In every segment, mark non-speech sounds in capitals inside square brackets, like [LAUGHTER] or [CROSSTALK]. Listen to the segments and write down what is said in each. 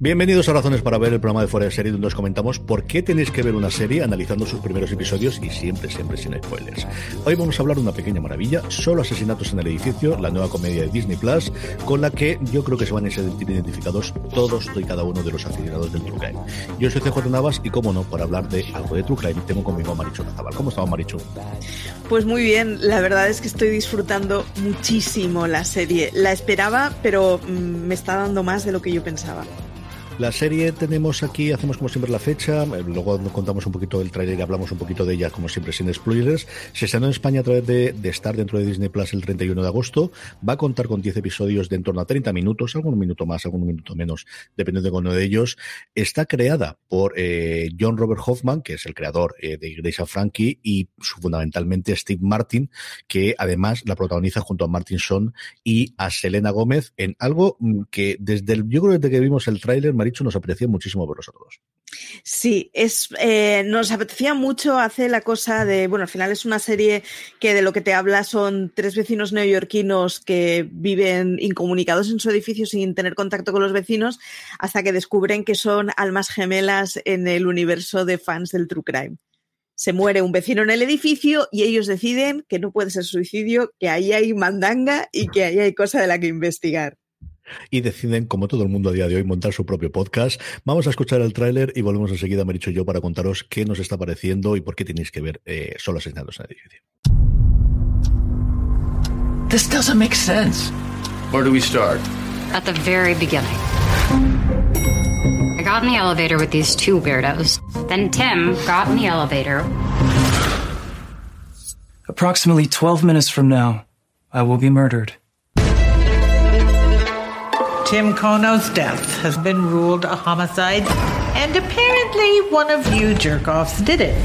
Bienvenidos a Razones para ver el programa de Fuera de Serie donde os comentamos por qué tenéis que ver una serie analizando sus primeros episodios y siempre, siempre sin spoilers. Hoy vamos a hablar de una pequeña maravilla, solo asesinatos en el edificio, la nueva comedia de Disney Plus, con la que yo creo que se van a sentir identificados todos y cada uno de los aficionados del True Crime. Yo soy CJ Navas y como no, para hablar de algo de True Crime tengo conmigo a Marichu Razabal. ¿Cómo estamos Marichu? Pues muy bien, la verdad es que estoy disfrutando muchísimo la serie. La esperaba, pero mm, me está dando más de lo que yo pensaba. La serie tenemos aquí, hacemos como siempre la fecha, eh, luego contamos un poquito del trailer y hablamos un poquito de ella, como siempre, sin spoilers. Se estrenó en España a través de, de estar dentro de Disney Plus el 31 de agosto. Va a contar con 10 episodios de en torno a 30 minutos, algún minuto más, algún minuto menos, dependiendo de uno de ellos. Está creada por eh, John Robert Hoffman, que es el creador eh, de Grace Frankie, y fundamentalmente Steve Martin, que además la protagoniza junto a Martin Son y a Selena Gómez en algo mm, que desde el, yo creo desde que vimos el tráiler, Maricho, nos apetecía muchísimo verlos a. Sí, es, eh, nos apetecía mucho, hace la cosa de, bueno, al final es una serie que de lo que te habla son tres vecinos neoyorquinos que viven incomunicados en su edificio sin tener contacto con los vecinos hasta que descubren que son almas gemelas en el universo de fans del True Crime. Se muere un vecino en el edificio y ellos deciden que no puede ser suicidio, que ahí hay mandanga y que ahí hay cosa de la que investigar y deciden, como todo el mundo a día de hoy, montar su propio podcast. Vamos a escuchar el tráiler y volvemos enseguida, me he dicho yo, para contaros qué nos está pareciendo y por qué tenéis que ver eh, solo asesinados en el edificio. This doesn't make sense. Where do we start? At the very beginning. I got in the elevator with these two weirdos. Then Tim got in the elevator. Approximately 12 minutes from now, I will be murdered. Tim Kono's death has been ruled a homicide, and apparently one of you jerk-offs did it.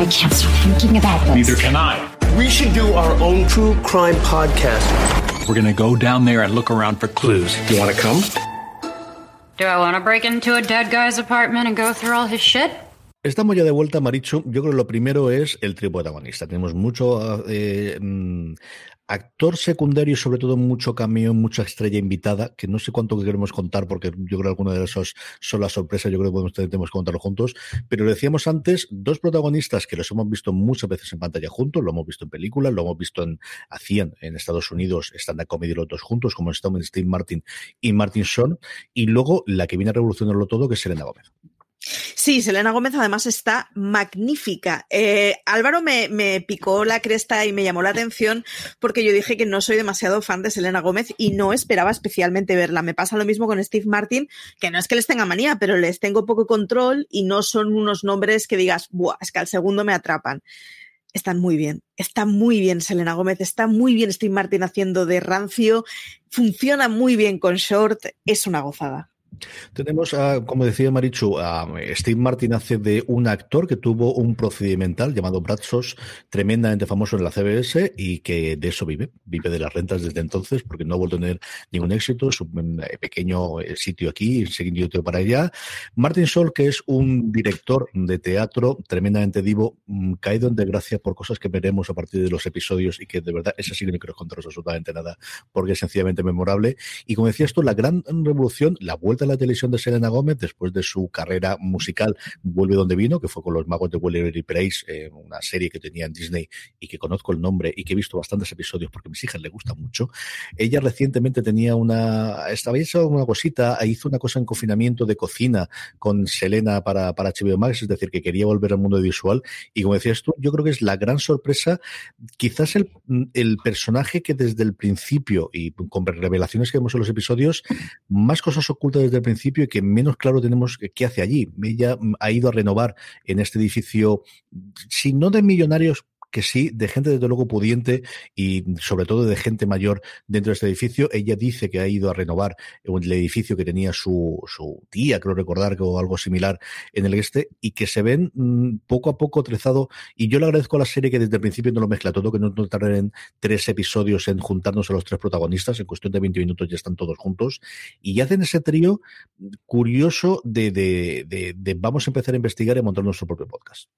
I can't stop thinking about this. Neither can I. We should do our own true crime podcast. We're gonna go down there and look around for clues. You wanna come? Do I want to break into a dead guy's apartment and go through all his shit? Estamos ya de vuelta, Marichu. Yo creo que lo primero es el trío protagonista. Tenemos mucho eh, mm, actor secundario y sobre todo mucho cameo, mucha estrella invitada, que no sé cuánto queremos contar porque yo creo que alguna de esos son las sorpresas, yo creo que podemos, tenemos que contarlo juntos, pero lo decíamos antes, dos protagonistas que los hemos visto muchas veces en pantalla juntos, lo hemos visto en películas, lo hemos visto en, hacían en Estados Unidos stand-up comedy los dos juntos, como están Steve Martin y Martin Sean, y luego la que viene a revolucionarlo todo, que es Selena Gómez. Sí, Selena Gómez además está magnífica. Eh, Álvaro me, me, picó la cresta y me llamó la atención porque yo dije que no soy demasiado fan de Selena Gómez y no esperaba especialmente verla. Me pasa lo mismo con Steve Martin, que no es que les tenga manía, pero les tengo poco control y no son unos nombres que digas, Buah, es que al segundo me atrapan. Están muy bien, está muy bien Selena Gómez, está muy bien Steve Martin haciendo de rancio, funciona muy bien con Short, es una gozada. Tenemos, a, como decía Marichu, a Steve Martin hace de un actor que tuvo un procedimental llamado Bradsos, tremendamente famoso en la CBS y que de eso vive, vive de las rentas desde entonces porque no ha vuelto a tener ningún éxito, es un eh, pequeño eh, sitio aquí, siguiendo para allá. Martin Sol, que es un director de teatro tremendamente divo, mm, caído en desgracia por cosas que veremos a partir de los episodios y que de verdad, esa sí que no quiero contaros absolutamente nada porque es sencillamente memorable. Y como decías tú, la gran revolución, la vuelta a la televisión de Selena Gómez, después de su carrera musical, vuelve donde vino, que fue con los magos de Wellery Price, eh, una serie que tenía en Disney y que conozco el nombre y que he visto bastantes episodios porque a mis hijas le gusta mucho. Ella recientemente tenía una, estaba hecho una cosita, hizo una cosa en confinamiento de cocina con Selena para, para HBO Max, es decir, que quería volver al mundo visual. Y como decías tú, yo creo que es la gran sorpresa, quizás el, el personaje que desde el principio y con revelaciones que vemos en los episodios, más cosas ocultas desde el principio y que menos claro tenemos qué hace allí. Ella ha ido a renovar en este edificio, si no de millonarios, que sí, de gente desde luego pudiente y sobre todo de gente mayor dentro de este edificio. Ella dice que ha ido a renovar el edificio que tenía su, su tía, creo recordar, o algo similar en el este, y que se ven mmm, poco a poco trezado. Y yo le agradezco a la serie que desde el principio no lo mezcla todo, que no, no tarden tres episodios en juntarnos a los tres protagonistas, en cuestión de 20 minutos ya están todos juntos, y hacen ese trío curioso de, de, de, de vamos a empezar a investigar y a montar nuestro propio podcast.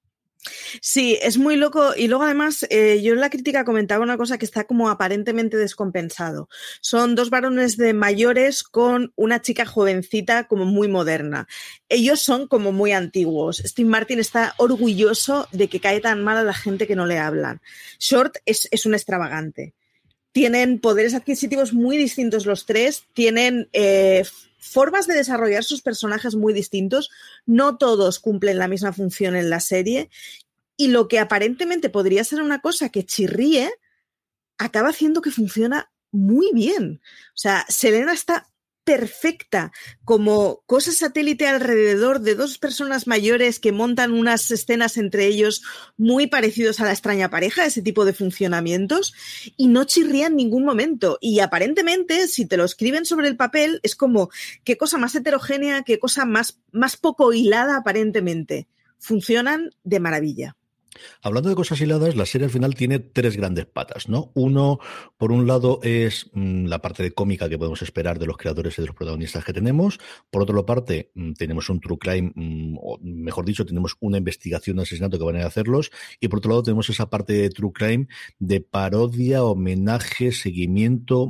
Sí, es muy loco. Y luego, además, eh, yo en la crítica comentaba una cosa que está como aparentemente descompensado. Son dos varones de mayores con una chica jovencita como muy moderna. Ellos son como muy antiguos. Steve Martin está orgulloso de que cae tan mal a la gente que no le hablan. Short es, es un extravagante. Tienen poderes adquisitivos muy distintos los tres, tienen eh, formas de desarrollar sus personajes muy distintos. No todos cumplen la misma función en la serie. Y lo que aparentemente podría ser una cosa que chirríe, acaba haciendo que funciona muy bien. O sea, Selena está perfecta como cosa satélite alrededor de dos personas mayores que montan unas escenas entre ellos muy parecidos a la extraña pareja, ese tipo de funcionamientos, y no chirría en ningún momento. Y aparentemente, si te lo escriben sobre el papel, es como qué cosa más heterogénea, qué cosa más, más poco hilada aparentemente. Funcionan de maravilla. Hablando de cosas hiladas, la serie al final tiene tres grandes patas, ¿no? Uno, por un lado, es mmm, la parte de cómica que podemos esperar de los creadores y de los protagonistas que tenemos. Por otra parte, mmm, tenemos un true crime, mmm, o mejor dicho, tenemos una investigación de asesinato que van a hacerlos. Y por otro lado, tenemos esa parte de true crime de parodia, homenaje, seguimiento,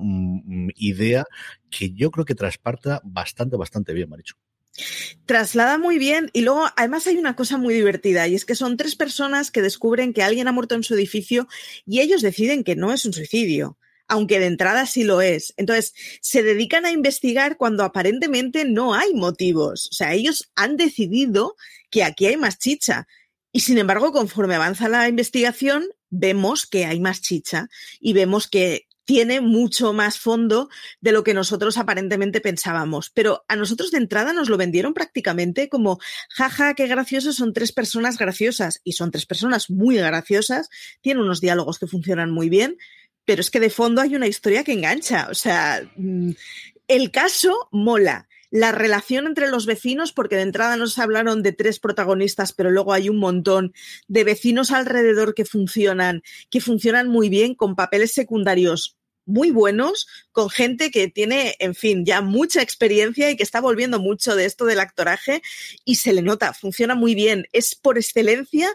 idea, que yo creo que trasparta bastante, bastante bien, Maricho. Traslada muy bien y luego además hay una cosa muy divertida y es que son tres personas que descubren que alguien ha muerto en su edificio y ellos deciden que no es un suicidio, aunque de entrada sí lo es. Entonces, se dedican a investigar cuando aparentemente no hay motivos. O sea, ellos han decidido que aquí hay más chicha. Y sin embargo, conforme avanza la investigación, vemos que hay más chicha y vemos que tiene mucho más fondo de lo que nosotros aparentemente pensábamos. Pero a nosotros de entrada nos lo vendieron prácticamente como, jaja, qué gracioso, son tres personas graciosas. Y son tres personas muy graciosas, tienen unos diálogos que funcionan muy bien, pero es que de fondo hay una historia que engancha. O sea, mm, el caso mola la relación entre los vecinos, porque de entrada nos hablaron de tres protagonistas, pero luego hay un montón de vecinos alrededor que funcionan, que funcionan muy bien, con papeles secundarios muy buenos, con gente que tiene, en fin, ya mucha experiencia y que está volviendo mucho de esto del actoraje y se le nota, funciona muy bien. Es por excelencia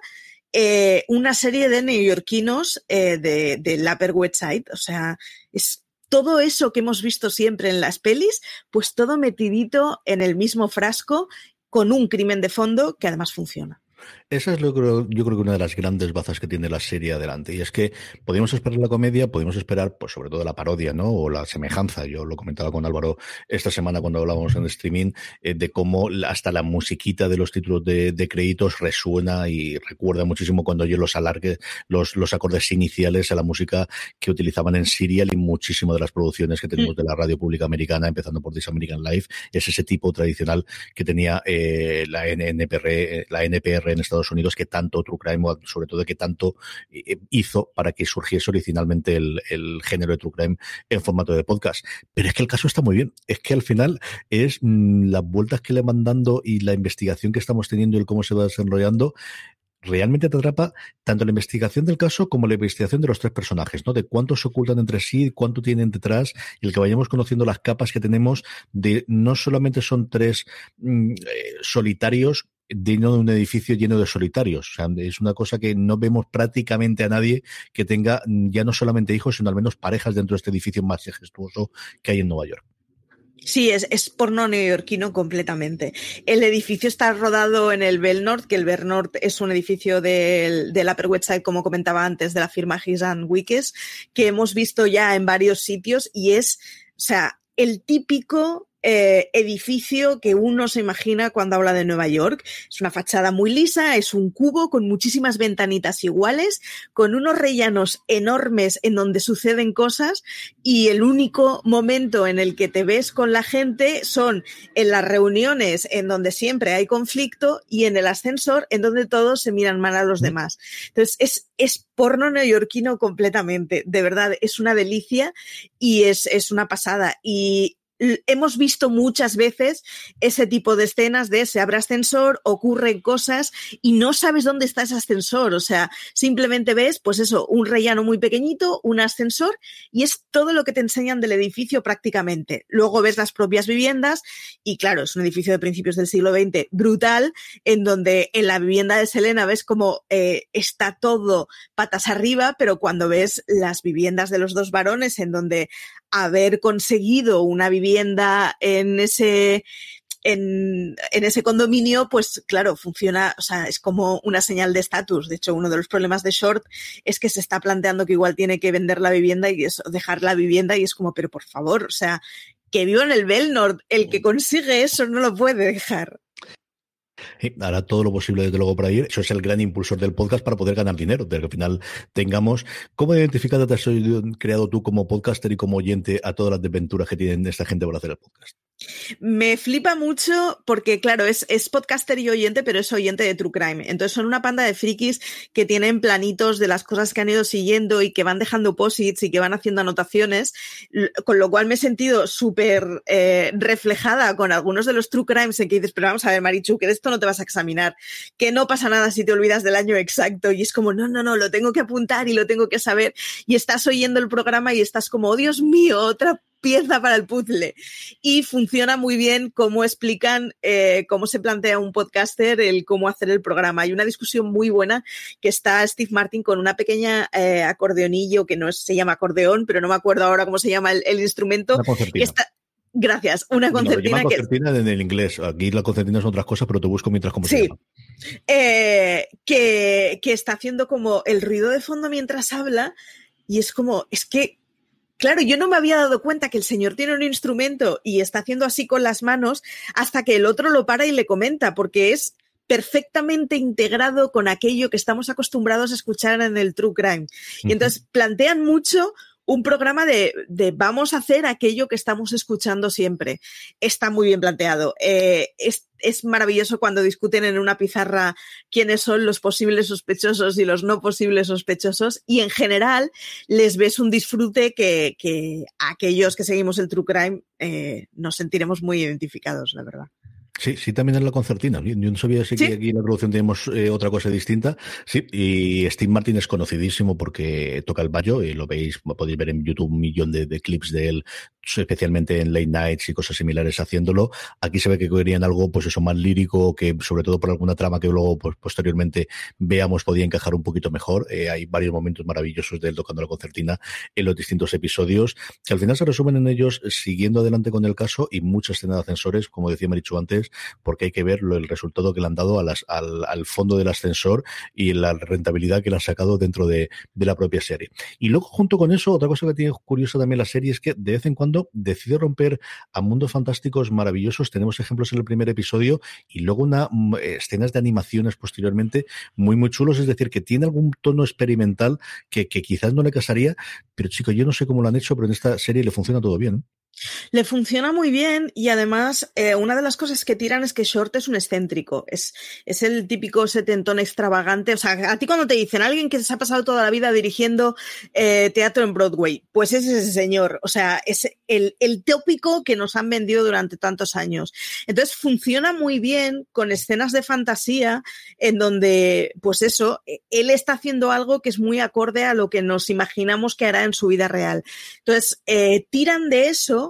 eh, una serie de neoyorquinos eh, de, del Upper West Side, o sea, es todo eso que hemos visto siempre en las pelis, pues todo metidito en el mismo frasco con un crimen de fondo que además funciona. Esa es lo creo, yo creo que una de las grandes bazas que tiene la serie adelante. Y es que podíamos esperar la comedia, podíamos esperar, pues sobre todo la parodia, ¿no? O la semejanza. Yo lo comentaba con Álvaro esta semana cuando hablábamos en streaming, eh, de cómo hasta la musiquita de los títulos de, de, créditos resuena y recuerda muchísimo cuando yo los alargues, los, los acordes iniciales a la música que utilizaban en Serial y muchísimas de las producciones que tenemos de la radio pública americana, empezando por This American Life, es ese tipo tradicional que tenía eh, la NPR, la NPR en Estados Unidos que tanto True Crime, sobre todo que tanto eh, hizo para que surgiese originalmente el, género de True Crime en formato de podcast. Pero es que el caso está muy bien. Es que al final es mmm, las vueltas que le van dando y la investigación que estamos teniendo y el cómo se va desarrollando realmente te atrapa tanto la investigación del caso como la investigación de los tres personajes, ¿no? De cuántos se ocultan entre sí, cuánto tienen detrás, y el que vayamos conociendo las capas que tenemos de no solamente son tres mm, eh, solitarios dentro de un edificio lleno de solitarios. O sea, es una cosa que no vemos prácticamente a nadie que tenga ya no solamente hijos, sino al menos parejas dentro de este edificio más majestuoso que hay en Nueva York. Sí, es, es porno neoyorquino completamente. El edificio está rodado en el Bell North, que el Bell North es un edificio del, del Upper West Side, como comentaba antes, de la firma Gisan Wikes, que hemos visto ya en varios sitios y es, o sea, el típico eh, edificio que uno se imagina cuando habla de Nueva York. Es una fachada muy lisa, es un cubo con muchísimas ventanitas iguales, con unos rellanos enormes en donde suceden cosas y el único momento en el que te ves con la gente son en las reuniones en donde siempre hay conflicto y en el ascensor en donde todos se miran mal a los demás. Entonces es, es porno neoyorquino completamente, de verdad, es una delicia y es, es una pasada. Y hemos visto muchas veces ese tipo de escenas de se abre ascensor, ocurren cosas y no sabes dónde está ese ascensor. O sea, simplemente ves, pues eso, un rellano muy pequeñito, un ascensor y es todo lo que te enseñan del edificio prácticamente. Luego ves las propias viviendas y claro, es un edificio de principios del siglo XX brutal en donde en la vivienda de Selena ves como eh, está todo patas arriba, pero cuando ves las viviendas de los dos varones en donde haber conseguido una vivienda en ese en, en, ese condominio, pues claro, funciona, o sea, es como una señal de estatus. De hecho, uno de los problemas de Short es que se está planteando que igual tiene que vender la vivienda y eso, dejar la vivienda y es como, pero por favor, o sea, que viva en el Belnord, el que consigue eso no lo puede dejar. Hará todo lo posible desde luego para ir. Eso es el gran impulsor del podcast para poder ganar dinero, de que al final tengamos. ¿Cómo identificado te has creado tú como podcaster y como oyente a todas las desventuras que tienen esta gente para hacer el podcast? Me flipa mucho porque, claro, es, es, podcaster y oyente, pero es oyente de True Crime. Entonces son una panda de frikis que tienen planitos de las cosas que han ido siguiendo y que van dejando posits y que van haciendo anotaciones, con lo cual me he sentido súper eh, reflejada con algunos de los True Crimes en que dices, pero vamos a ver, Marichu, que esto no te vas a examinar, que no pasa nada si te olvidas del año exacto y es como, no, no, no, lo tengo que apuntar y lo tengo que saber y estás oyendo el programa y estás como, oh Dios mío, otra pieza para el puzzle. Y funciona muy bien cómo explican eh, cómo se plantea un podcaster el cómo hacer el programa. Hay una discusión muy buena que está Steve Martin con una pequeña eh, acordeonillo que no se llama acordeón, pero no me acuerdo ahora cómo se llama el, instrumento. Gracias, una concertina. concertina en el inglés. Aquí la concertina son otras cosas, pero te busco mientras se llama. Eh, que, que está haciendo como el ruido de fondo mientras habla y es como, es que Claro, yo no me había dado cuenta que el señor tiene un instrumento y está haciendo así con las manos hasta que el otro lo para y le comenta, porque es perfectamente integrado con aquello que estamos acostumbrados a escuchar en el True Crime. Y entonces plantean mucho un programa de, vamos a hacer aquello que estamos escuchando siempre. Está muy bien planteado. Eh, es, maravilloso cuando discuten en una pizarra quiénes son los posibles sospechosos y los no posibles sospechosos y en general les ves un disfrute que, que aquellos que seguimos el True Crime eh, nos sentiremos muy identificados, la verdad. Sí, sí, también es la concertina. Yo no sabía si aquí en la producción tenemos eh, otra cosa distinta. Sí, y Steve Martin es conocidísimo porque toca el bayo y lo veis, podéis ver en YouTube un millón de, clips de él, especialmente en late nights y cosas similares haciéndolo. Aquí se ve que querían algo, pues eso, más lírico, que sobre todo por alguna trama que luego, pues posteriormente veamos, podía encajar un poquito mejor. Eh, hay varios momentos maravillosos de él tocando la concertina en los distintos episodios, que al final se resumen en ellos siguiendo adelante con el caso y muchas escenas de ascensores, como decía Marichu antes, porque hay que ver el resultado que le han dado al, fondo del ascensor y la rentabilidad que le han sacado dentro de, la propia serie. Y luego, junto con eso, otra cosa que tiene curiosa también la serie es que de vez en cuando decide romper a mundos fantásticos maravillosos. Tenemos ejemplos en el primer episodio y luego una mm, escenas de animaciones posteriormente muy, muy chulos. Es decir, que tiene algún tono experimental que, que quizás no le casaría, pero chico, yo no sé cómo lo han hecho, pero en esta serie le funciona todo bien. Le funciona muy bien y además eh, una de las cosas que tiran es que Short es un excéntrico, es, es el típico setentón extravagante. O sea, a ti cuando te dicen alguien que se ha pasado toda la vida dirigiendo eh, teatro en Broadway, pues es ese señor, o sea, es el, el tópico que nos han vendido durante tantos años. Entonces funciona muy bien con escenas de fantasía en donde, pues eso, e, él está haciendo algo que es muy acorde a lo que nos imaginamos que hará en su vida real. Entonces, eh, tiran de eso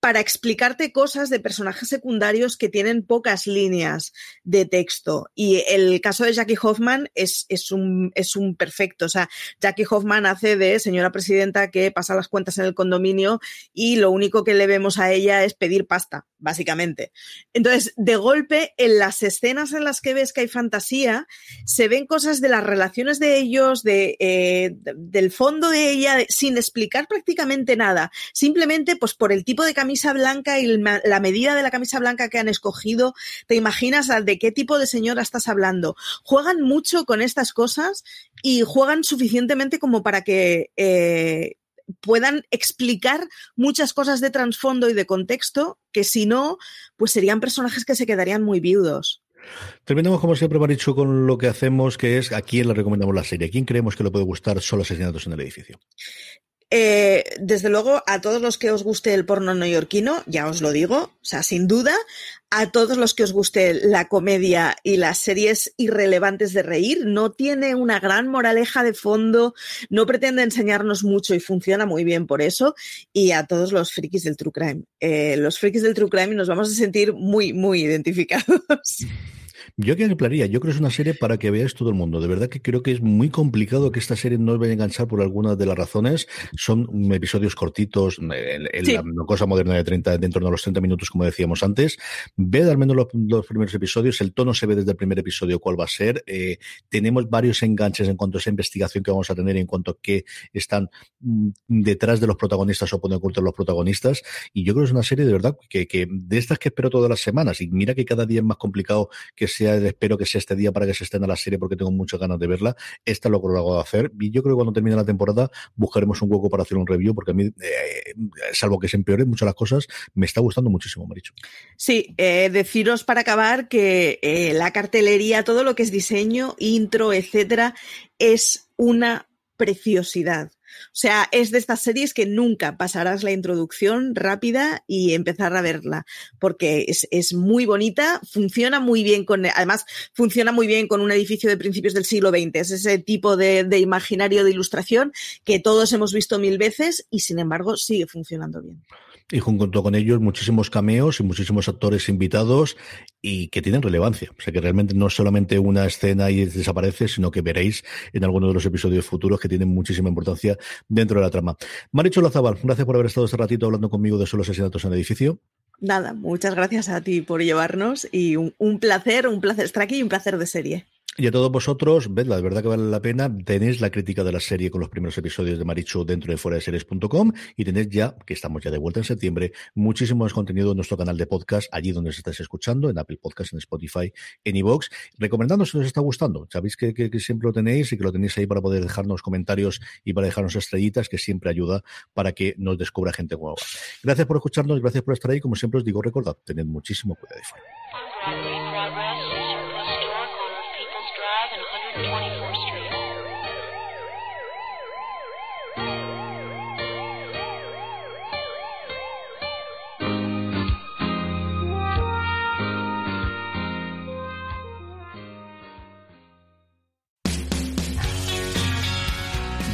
para explicarte cosas de personajes secundarios que tienen pocas líneas de texto. Y el caso de Jackie Hoffman es, es, un, es un perfecto. O sea, Jackie Hoffman hace de señora presidenta que pasa las cuentas en el condominio y lo único que le vemos a ella es pedir pasta, básicamente. Entonces, de golpe, en las escenas en las que ves que hay fantasía, se ven cosas de las relaciones de ellos, de, eh, del fondo de ella, sin explicar prácticamente nada. Simplemente, pues por el tipo de camisa blanca y la medida de la camisa blanca que han escogido, te imaginas de qué tipo de señora estás hablando. Juegan mucho con estas cosas y juegan suficientemente como para que eh, puedan explicar muchas cosas de trasfondo y de contexto que si no, pues serían personajes que se quedarían muy viudos. Terminamos como siempre, Marichu, con lo que hacemos, que es a quién le recomendamos la serie. ¿A quién creemos que le puede gustar solo asesinatos en el edificio? Eh, desde luego, a todos los que os guste el porno neoyorquino, ya os lo digo, o sea, sin duda, a todos los que os guste la comedia y las series irrelevantes de reír, no tiene una gran moraleja de fondo, no pretende enseñarnos mucho y funciona muy bien por eso, y a todos los frikis del True Crime. Eh, los frikis del True Crime nos vamos a sentir muy, muy identificados. [LAUGHS] Yo que ampliaría, yo creo que es una serie para que veáis todo el mundo. De verdad que creo que es muy complicado que esta serie no os vaya a enganchar por algunas de las razones. Son episodios cortitos, en, la cosa moderna de 30, dentro de los 30 minutos, como decíamos antes. Ved al menos los, primeros episodios, el tono se ve desde el primer episodio cuál va a ser. Eh, tenemos varios enganches en cuanto a esa investigación que vamos a tener, en cuanto a qué están mm, detrás de los protagonistas o pueden ocultar los protagonistas. Y yo creo que es una serie de verdad que, que de estas que espero todas las semanas. Y mira que cada día es más complicado que espero que sea este día para que se estén a la serie porque tengo muchas ganas de verla. Esta lo hago de hacer. Y yo creo que cuando termine la temporada buscaremos un hueco para hacer un review porque a mí, eh, salvo que se empeoren muchas las cosas, me está gustando muchísimo, Maricho. Sí, eh, deciros para acabar que eh, la cartelería, todo lo que es diseño, intro, etcétera, es una preciosidad. O sea, es de estas series que nunca pasarás la introducción rápida y empezar a verla, porque es, muy bonita, funciona muy bien con, además, funciona muy bien con un edificio de principios del siglo XX. Es ese tipo de, de imaginario de ilustración que todos hemos visto mil veces y, sin embargo, sigue funcionando bien. Y junto con ellos muchísimos cameos y muchísimos actores invitados y que tienen relevancia. O sea que realmente no es solamente una escena y desaparece, sino que veréis en alguno de los episodios futuros que tienen muchísima importancia dentro de la trama. Maricho Lazabal, gracias por haber estado este ratito hablando conmigo de solo asesinatos en edificio. Nada, muchas gracias a ti por llevarnos y un, un placer, un placer estar aquí y un placer de serie. Y a todos vosotros, vedla, de verdad que vale la pena. Tenéis la crítica de la serie con los primeros episodios de Marichu dentro de fuera de series.com y tenéis ya, que estamos ya de vuelta en septiembre, muchísimo más contenido en nuestro canal de podcast, allí donde os estáis escuchando, en Apple Podcast, en Spotify, en iVoox. Recomendando si os está gustando. Sabéis que, siempre lo tenéis y que lo tenéis ahí para poder dejarnos comentarios y para dejarnos estrellitas, que siempre ayuda para que nos descubra gente nueva. Gracias por escucharnos, gracias por estar ahí. Como siempre os digo, recordad, tened muchísimo cuidado.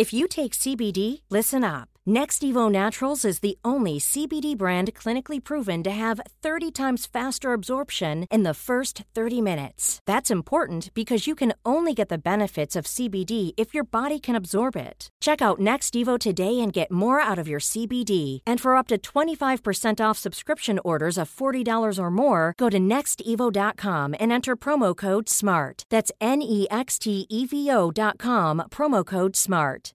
If you take CBD, listen up. Next Evo Naturals is the only CBD brand clinically proven to have 30 times faster absorption in the first 30 minutes. That's important because you can only get the benefits of CBD if your body can absorb it. Check out Next Evo today and get more out of your CBD. And for up to 25% off subscription orders of $40 or more, go to nextevo.com and enter promo code SMART. That's N E X T E V O.com, promo code SMART.